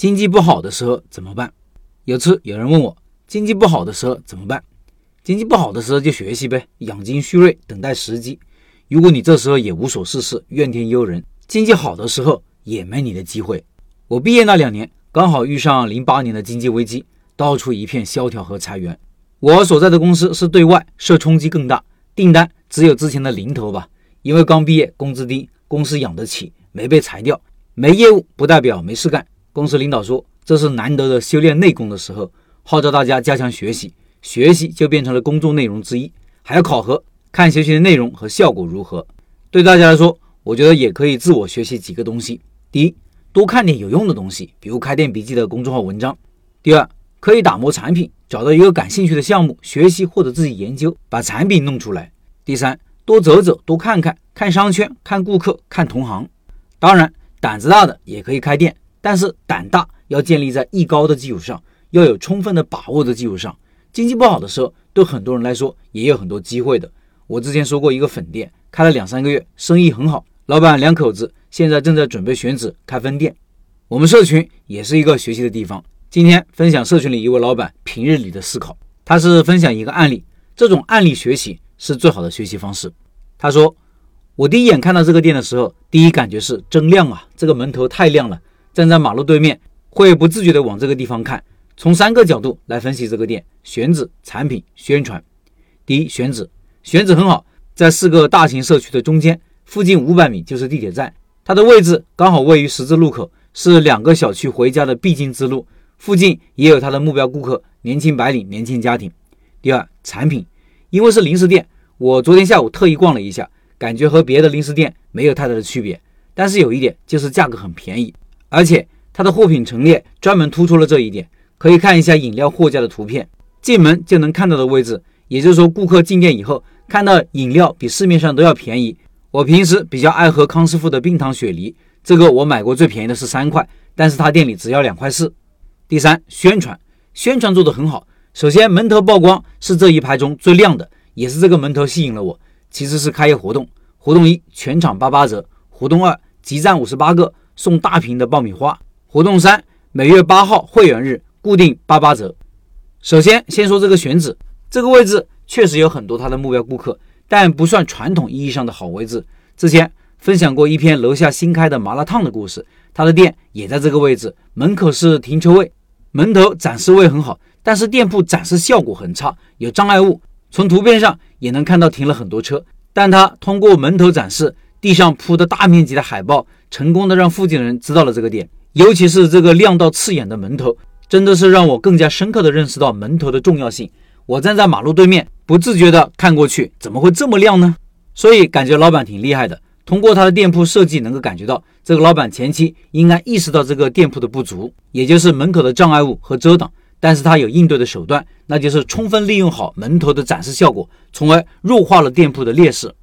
经济不好的时候怎么办？有次有人问我，经济不好的时候怎么办？经济不好的时候就学习呗，养精蓄锐，等待时机。如果你这时候也无所事事，怨天尤人，经济好的时候也没你的机会。我毕业那两年，刚好遇上零八年的经济危机，到处一片萧条和裁员。我所在的公司是对外，受冲击更大，订单只有之前的零头吧。因为刚毕业，工资低，公司养得起，没被裁掉。没业务不代表没事干。公司领导说，这是难得的修炼内功的时候，号召大家加强学习。学习就变成了工作内容之一，还要考核，看学习的内容和效果如何。对大家来说，我觉得也可以自我学习几个东西：第一，多看点有用的东西，比如开店笔记的公众号文章；第二，可以打磨产品，找到一个感兴趣的项目学习或者自己研究，把产品弄出来；第三，多走走，多看看，看商圈，看顾客，看同行。当然，胆子大的也可以开店，但是胆大要建立在艺高的基础上，要有充分的把握的基础上。经济不好的时候，对很多人来说也有很多机会的。我之前说过，一个粉店开了两三个月，生意很好，老板两口子现在正在准备选址开分店。我们社群也是一个学习的地方。今天分享社群里一位老板平日里的思考，他是分享一个案例，这种案例学习是最好的学习方式。他说：“我第一眼看到这个店的时候，第一感觉是真亮啊，这个门头太亮了，站在马路对面会不自觉地往这个地方看。”从三个角度来分析这个店：选址、产品、宣传。第一，选址，选址很好，在四个大型社区的中间，附近五百米就是地铁站，它的位置刚好位于十字路口，是两个小区回家的必经之路。附近也有它的目标顾客：年轻白领、年轻家庭。第二，产品，因为是零食店，我昨天下午特意逛了一下，感觉和别的零食店没有太大的区别，但是有一点就是价格很便宜，而且它的货品陈列专门突出了这一点。可以看一下饮料货架的图片，进门就能看到的位置，也就是说，顾客进店以后看到饮料比市面上都要便宜。我平时比较爱喝康师傅的冰糖雪梨，这个我买过最便宜的是三块，但是他店里只要两块四。第三，宣传，宣传做得很好。首先，门头曝光是这一排中最亮的，也是这个门头吸引了我。其次是开业活动，活动一全场八八折，活动二集赞五十八个送大瓶的爆米花，活动三每月八号会员日。固定八八折。首先，先说这个选址，这个位置确实有很多他的目标顾客，但不算传统意义上的好位置。之前分享过一篇楼下新开的麻辣烫的故事，他的店也在这个位置，门口是停车位，门头展示位很好，但是店铺展示效果很差，有障碍物。从图片上也能看到停了很多车，但他通过门头展示，地上铺的大面积的海报，成功的让附近人知道了这个店，尤其是这个亮到刺眼的门头。真的是让我更加深刻的认识到门头的重要性。我站在马路对面，不自觉的看过去，怎么会这么亮呢？所以感觉老板挺厉害的。通过他的店铺设计，能够感觉到这个老板前期应该意识到这个店铺的不足，也就是门口的障碍物和遮挡。但是他有应对的手段，那就是充分利用好门头的展示效果，从而弱化了店铺的劣势。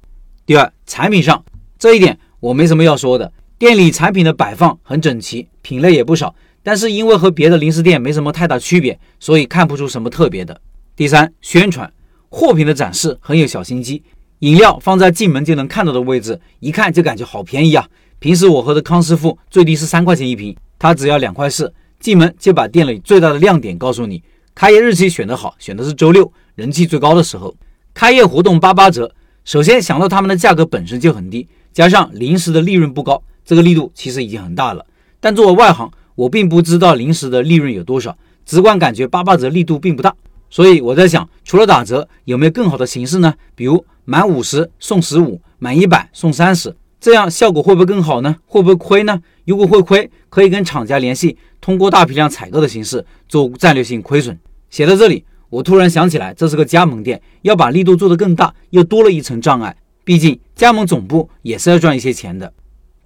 第二，产品上这一点我没什么要说的，店里产品的摆放很整齐，品类也不少。但是因为和别的零食店没什么太大区别，所以看不出什么特别的。第三，宣传货品的展示很有小心机，饮料放在进门就能看到的位置，一看就感觉好便宜啊！平时我喝的康师傅最低是三块钱一瓶，他只要两块四，进门就把店里最大的亮点告诉你。开业日期选得好，选的是周六，人气最高的时候。开业活动八八折，首先想到他们的价格本身就很低，加上零食的利润不高，这个力度其实已经很大了。但作为外行，我并不知道零食的利润有多少，直观感觉八八折力度并不大，所以我在想，除了打折，有没有更好的形式呢？比如满五十送十五，满一百送三十，这样效果会不会更好呢？会不会亏呢？如果会亏，可以跟厂家联系，通过大批量采购的形式做战略性亏损。写到这里，我突然想起来，这是个加盟店，要把力度做得更大，又多了一层障碍。毕竟加盟总部也是要赚一些钱的。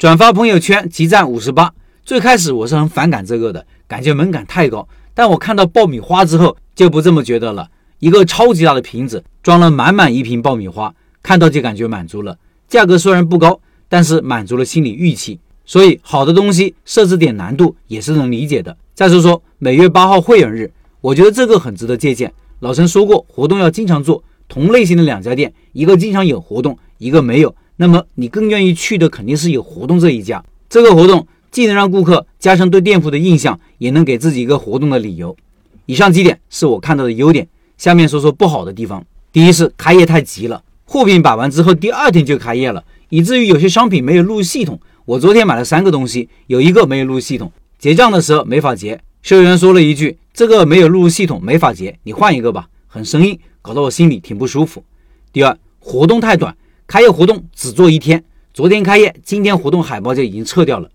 转发朋友圈集赞五十八。最开始我是很反感这个的，感觉门槛太高。但我看到爆米花之后就不这么觉得了。一个超级大的瓶子装了满满一瓶爆米花，看到就感觉满足了。价格虽然不高，但是满足了心理预期。所以好的东西设置点难度也是能理解的。再说说每月八号会员日，我觉得这个很值得借鉴。老陈说过，活动要经常做。同类型的两家店，一个经常有活动，一个没有，那么你更愿意去的肯定是有活动这一家。这个活动。既能让顾客加深对店铺的印象，也能给自己一个活动的理由。以上几点是我看到的优点，下面说说不好的地方。第一是开业太急了，货品摆完之后第二天就开业了，以至于有些商品没有录入系统。我昨天买了三个东西，有一个没有录入系统，结账的时候没法结。售员说了一句：“这个没有录入系统，没法结，你换一个吧。”很生硬，搞得我心里挺不舒服。第二，活动太短，开业活动只做一天，昨天开业，今天活动海报就已经撤掉了。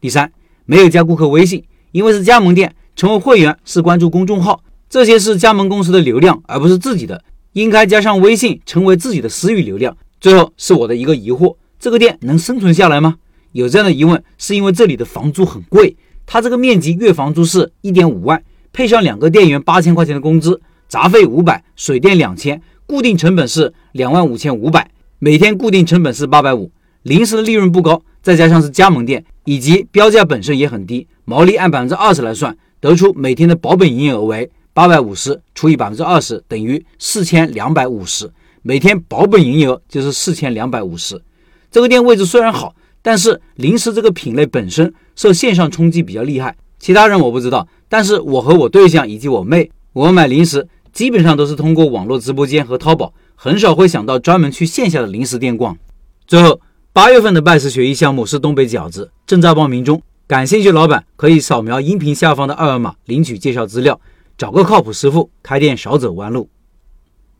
第三，没有加顾客微信，因为是加盟店，成为会员是关注公众号，这些是加盟公司的流量，而不是自己的，应该加上微信，成为自己的私域流量。最后是我的一个疑惑：这个店能生存下来吗？有这样的疑问，是因为这里的房租很贵，它这个面积月房租是一点五万，配上两个店员八千块钱的工资，杂费五百，水电两千，固定成本是两万五千五百，每天固定成本是八百五，零食的利润不高，再加上是加盟店。以及标价本身也很低，毛利按百分之二十来算，得出每天的保本营业额为八百五十除以百分之二十等于四千两百五十，每天保本营业额就是四千两百五十。这个店位置虽然好，但是零食这个品类本身受线上冲击比较厉害，其他人我不知道，但是我和我对象以及我妹，我们买零食基本上都是通过网络直播间和淘宝，很少会想到专门去线下的零食店逛。最后。八月份的拜师学艺项目是东北饺子，正在报名中。感兴趣老板可以扫描音频下方的二维码领取介绍资料，找个靠谱师傅，开店少走弯路。